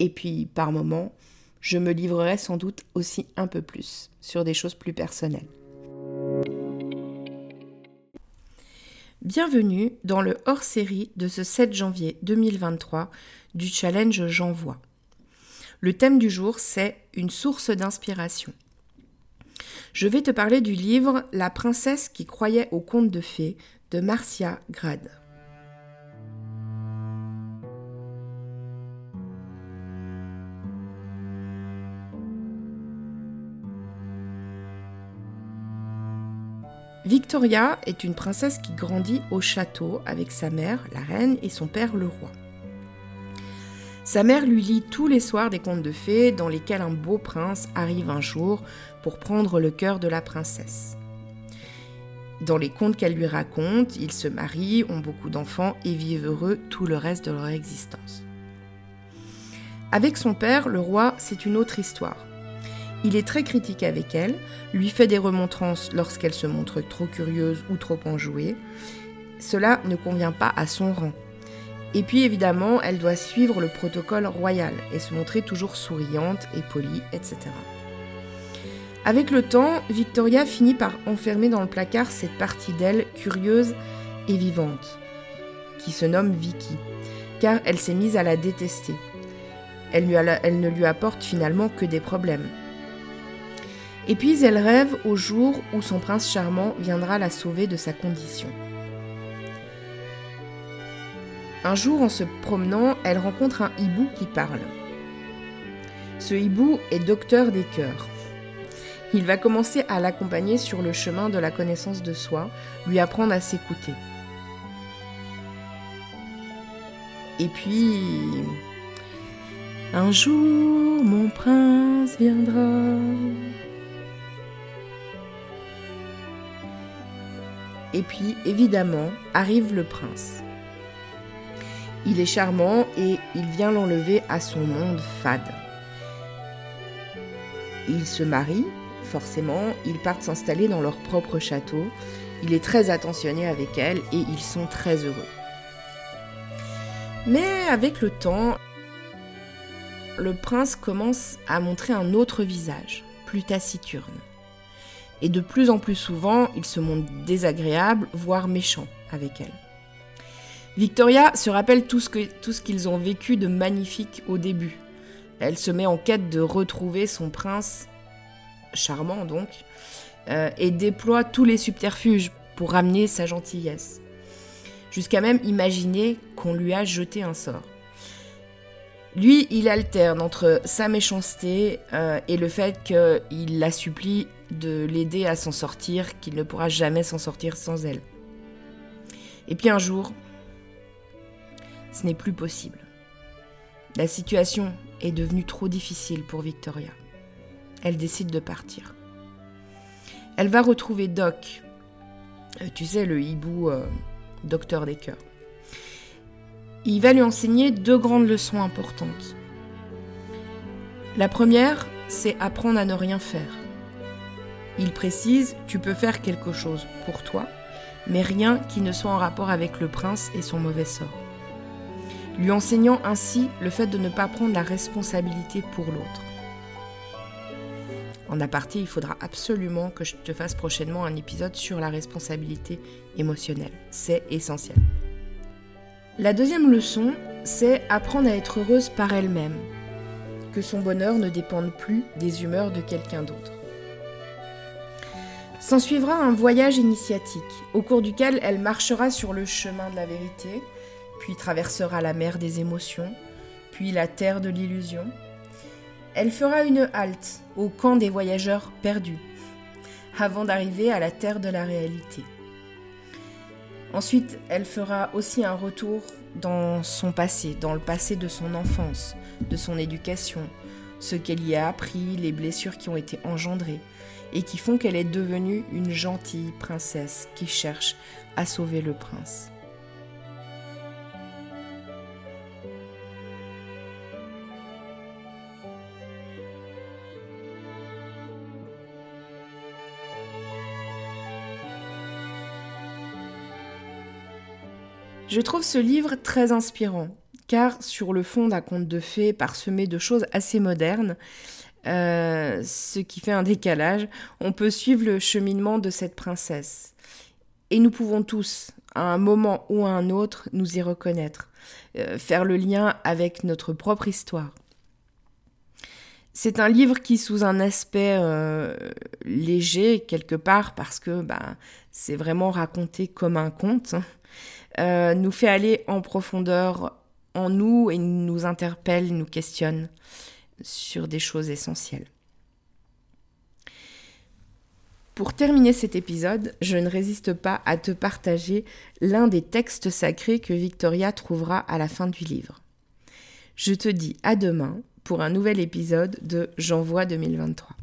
Et puis, par moments, je me livrerai sans doute aussi un peu plus sur des choses plus personnelles. Bienvenue dans le hors-série de ce 7 janvier 2023 du challenge J'envoie. Le thème du jour, c'est une source d'inspiration. Je vais te parler du livre La princesse qui croyait au conte de fées de Marcia Grad. Victoria est une princesse qui grandit au château avec sa mère, la reine, et son père, le roi. Sa mère lui lit tous les soirs des contes de fées dans lesquels un beau prince arrive un jour pour prendre le cœur de la princesse. Dans les contes qu'elle lui raconte, ils se marient, ont beaucoup d'enfants et vivent heureux tout le reste de leur existence. Avec son père, le roi, c'est une autre histoire. Il est très critique avec elle, lui fait des remontrances lorsqu'elle se montre trop curieuse ou trop enjouée. Cela ne convient pas à son rang. Et puis évidemment, elle doit suivre le protocole royal et se montrer toujours souriante et polie, etc. Avec le temps, Victoria finit par enfermer dans le placard cette partie d'elle curieuse et vivante, qui se nomme Vicky, car elle s'est mise à la détester. Elle, ne lui apporte finalement que des problèmes. Et puis elle rêve au jour où son prince charmant viendra la sauver de sa condition. Un jour, en se promenant, elle rencontre un hibou qui parle. Ce hibou est docteur des cœurs. Il va commencer à l'accompagner sur le chemin de la connaissance de soi, lui apprendre à s'écouter. Et puis, un jour, mon prince viendra. Et puis, évidemment, arrive le prince. Il est charmant et il vient l'enlever à son monde fade. Ils se marient, forcément, ils partent s'installer dans leur propre château. Il est très attentionné avec elle et ils sont très heureux. Mais avec le temps, le prince commence à montrer un autre visage, plus taciturne et de plus en plus souvent, il se montre désagréable, voire méchant avec elle. Victoria se rappelle tout ce, qu'ils ont vécu de magnifique au début. Elle se met en quête de retrouver son prince, charmant donc, euh, et déploie tous les subterfuges pour ramener sa gentillesse. Jusqu'à même imaginer qu'on lui a jeté un sort. Lui, il alterne entre sa méchanceté euh, et le fait qu'il la supplie de l'aider à s'en sortir, qu'il ne pourra jamais s'en sortir sans elle. Et puis un jour, ce n'est plus possible. La situation est devenue trop difficile pour Victoria. Elle décide de partir. Elle va retrouver Doc, euh, tu sais, le hibou euh, docteur des cœurs. Il va lui enseigner deux grandes leçons importantes. La première, c'est apprendre à ne rien faire. Il précise, tu peux faire quelque chose pour toi, mais rien qui ne soit en rapport avec le prince et son mauvais sort. Lui enseignant ainsi le fait de ne pas prendre la responsabilité pour l'autre. En aparté, il faudra absolument que je te fasse prochainement un épisode sur la responsabilité émotionnelle. C'est essentiel. La deuxième leçon, c'est apprendre à être heureuse par elle-même, que son bonheur ne dépende plus des humeurs de quelqu'un d'autre. S'ensuivra un voyage initiatique, au cours duquel elle marchera sur le chemin de la vérité, puis traversera la mer des émotions, puis la terre de l'illusion. Elle fera une halte au camp des voyageurs perdus, avant d'arriver à la terre de la réalité. Ensuite, elle fera aussi un retour dans son passé, dans le passé de son enfance, de son éducation, ce qu'elle y a appris, les blessures qui ont été engendrées, et qui font qu'elle est devenue une gentille princesse qui cherche à sauver le prince. Je trouve ce livre très inspirant, car sur le fond d'un conte de fées parsemé de choses assez modernes, euh, ce qui fait un décalage, on peut suivre le cheminement de cette princesse. Et nous pouvons tous, à un moment ou à un autre, nous y reconnaître, euh, faire le lien avec notre propre histoire. C'est un livre qui, sous un aspect euh, léger quelque part, parce que bah, c'est vraiment raconté comme un conte, euh, nous fait aller en profondeur en nous et nous interpelle, nous questionne sur des choses essentielles. Pour terminer cet épisode, je ne résiste pas à te partager l'un des textes sacrés que Victoria trouvera à la fin du livre. Je te dis à demain un nouvel épisode de J'envoie 2023.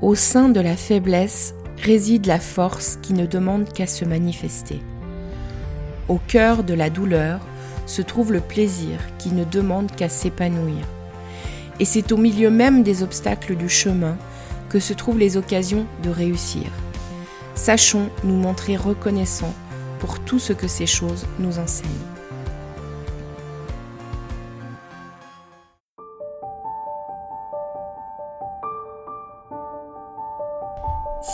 Au sein de la faiblesse réside la force qui ne demande qu'à se manifester. Au cœur de la douleur se trouve le plaisir qui ne demande qu'à s'épanouir. Et c'est au milieu même des obstacles du chemin que se trouvent les occasions de réussir. Sachons nous montrer reconnaissants pour tout ce que ces choses nous enseignent.